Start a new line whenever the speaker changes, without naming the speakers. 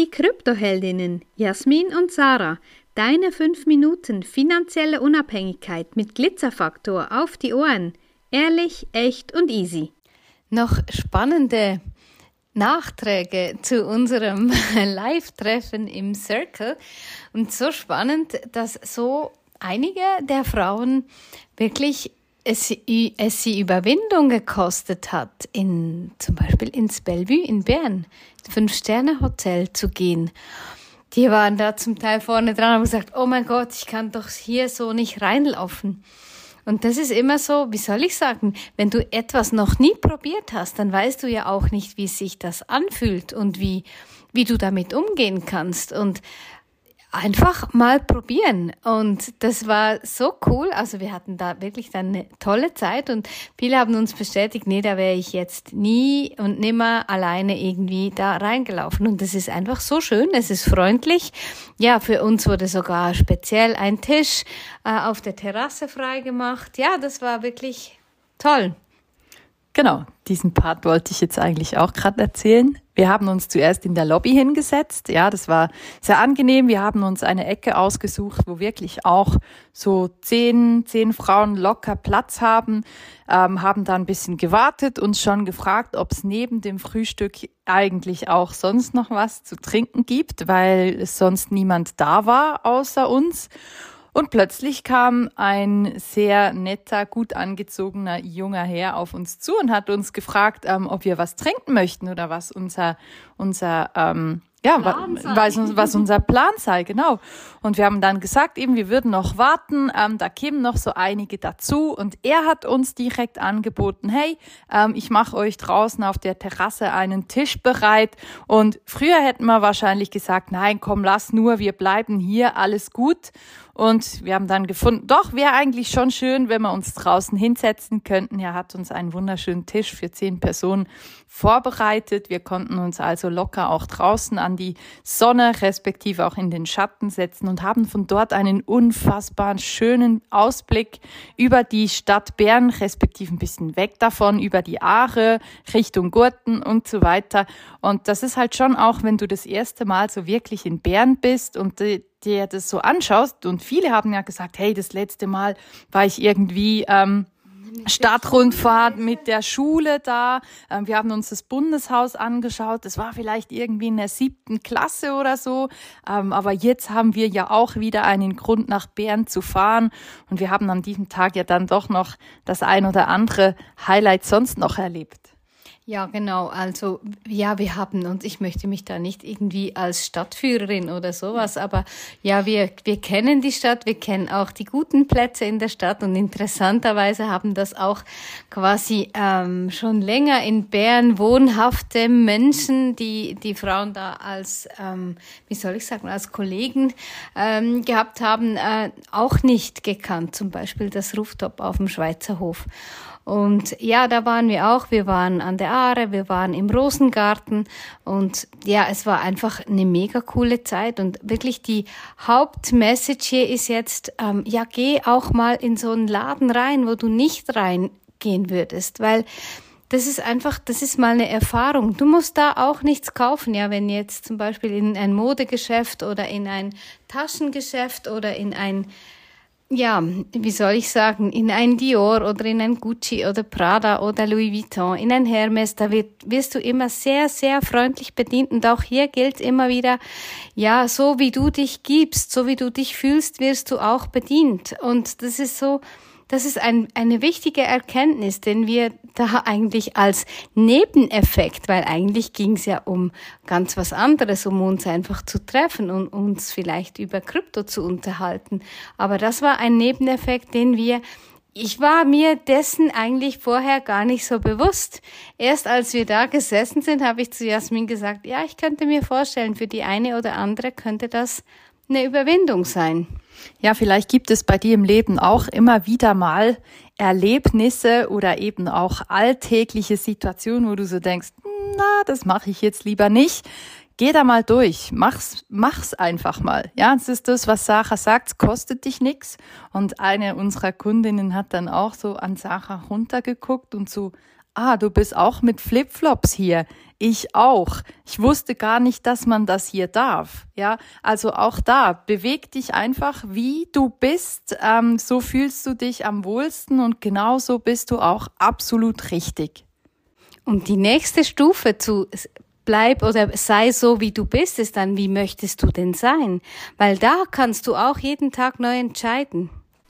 Die Kryptoheldinnen Jasmin und Sarah, deine 5 Minuten finanzielle Unabhängigkeit mit Glitzerfaktor auf die Ohren. Ehrlich, echt und easy.
Noch spannende Nachträge zu unserem Live-Treffen im Circle. Und so spannend, dass so einige der Frauen wirklich es, es sie Überwindung gekostet hat, in, zum Beispiel ins Bellevue in Bern, Fünf-Sterne-Hotel zu gehen. Die waren da zum Teil vorne dran und haben gesagt, oh mein Gott, ich kann doch hier so nicht reinlaufen. Und das ist immer so, wie soll ich sagen, wenn du etwas noch nie probiert hast, dann weißt du ja auch nicht, wie sich das anfühlt und wie, wie du damit umgehen kannst. Und einfach mal probieren. Und das war so cool. Also wir hatten da wirklich dann eine tolle Zeit und viele haben uns bestätigt, nee, da wäre ich jetzt nie und nimmer alleine irgendwie da reingelaufen. Und das ist einfach so schön. Es ist freundlich. Ja, für uns wurde sogar speziell ein Tisch äh, auf der Terrasse freigemacht. Ja, das war wirklich toll.
Genau, diesen Part wollte ich jetzt eigentlich auch gerade erzählen. Wir haben uns zuerst in der Lobby hingesetzt. Ja, das war sehr angenehm. Wir haben uns eine Ecke ausgesucht, wo wirklich auch so zehn, zehn Frauen locker Platz haben, ähm, haben da ein bisschen gewartet, uns schon gefragt, ob es neben dem Frühstück eigentlich auch sonst noch was zu trinken gibt, weil sonst niemand da war außer uns. Und plötzlich kam ein sehr netter, gut angezogener junger Herr auf uns zu und hat uns gefragt, ähm, ob wir was trinken möchten oder was unser, unser ähm, ja, was, was unser Plan sei, genau. Und wir haben dann gesagt, eben, wir würden noch warten, ähm, da kämen noch so einige dazu. Und er hat uns direkt angeboten, hey, ähm, ich mache euch draußen auf der Terrasse einen Tisch bereit. Und früher hätten wir wahrscheinlich gesagt, nein, komm, lass nur, wir bleiben hier, alles gut. Und wir haben dann gefunden, doch, wäre eigentlich schon schön, wenn wir uns draußen hinsetzen könnten. Er hat uns einen wunderschönen Tisch für zehn Personen vorbereitet. Wir konnten uns also locker auch draußen an die Sonne, respektive auch in den Schatten setzen und haben von dort einen unfassbaren schönen Ausblick über die Stadt Bern, respektive ein bisschen weg davon, über die Aare, Richtung Gurten und so weiter. Und das ist halt schon auch, wenn du das erste Mal so wirklich in Bern bist und dir das so anschaust, und viele haben ja gesagt, hey, das letzte Mal war ich irgendwie ähm, Stadtrundfahrt mit der Schule da. Ähm, wir haben uns das Bundeshaus angeschaut. Das war vielleicht irgendwie in der siebten Klasse oder so. Ähm, aber jetzt haben wir ja auch wieder einen Grund, nach Bern zu fahren. Und wir haben an diesem Tag ja dann doch noch das ein oder andere Highlight sonst noch erlebt.
Ja, genau. Also ja, wir haben und ich möchte mich da nicht irgendwie als Stadtführerin oder sowas, aber ja, wir wir kennen die Stadt, wir kennen auch die guten Plätze in der Stadt und interessanterweise haben das auch quasi ähm, schon länger in Bern wohnhafte Menschen, die die Frauen da als ähm, wie soll ich sagen als Kollegen ähm, gehabt haben, äh, auch nicht gekannt. Zum Beispiel das Rooftop auf dem Schweizer Hof. Und ja, da waren wir auch. Wir waren an der Aare, wir waren im Rosengarten und ja, es war einfach eine mega coole Zeit und wirklich die Hauptmessage hier ist jetzt, ähm, ja, geh auch mal in so einen Laden rein, wo du nicht reingehen würdest, weil das ist einfach, das ist mal eine Erfahrung. Du musst da auch nichts kaufen, ja, wenn jetzt zum Beispiel in ein Modegeschäft oder in ein Taschengeschäft oder in ein ja, wie soll ich sagen, in ein Dior oder in ein Gucci oder Prada oder Louis Vuitton, in ein Hermes, da wird, wirst du immer sehr, sehr freundlich bedient. Und auch hier gilt immer wieder, ja, so wie du dich gibst, so wie du dich fühlst, wirst du auch bedient. Und das ist so, das ist ein, eine wichtige Erkenntnis, den wir da eigentlich als Nebeneffekt, weil eigentlich ging es ja um ganz was anderes, um uns einfach zu treffen und uns vielleicht über Krypto zu unterhalten. Aber das war ein Nebeneffekt, den wir ich war mir dessen eigentlich vorher gar nicht so bewusst. Erst als wir da gesessen sind, habe ich zu Jasmin gesagt, ja, ich könnte mir vorstellen, für die eine oder andere könnte das eine Überwindung sein.
Ja, vielleicht gibt es bei dir im Leben auch immer wieder mal Erlebnisse oder eben auch alltägliche Situationen, wo du so denkst, na, das mache ich jetzt lieber nicht. Geh da mal durch, mach's, mach's einfach mal. Ja, es ist das, was Sarah sagt, kostet dich nix. Und eine unserer Kundinnen hat dann auch so an Sarah runtergeguckt und so Ah, du bist auch mit Flipflops hier. Ich auch. Ich wusste gar nicht, dass man das hier darf. Ja, also auch da beweg dich einfach, wie du bist. Ähm, so fühlst du dich am wohlsten und genauso bist du auch absolut richtig.
Und die nächste Stufe zu bleib oder sei so, wie du bist, ist dann, wie möchtest du denn sein? Weil da kannst du auch jeden Tag neu entscheiden.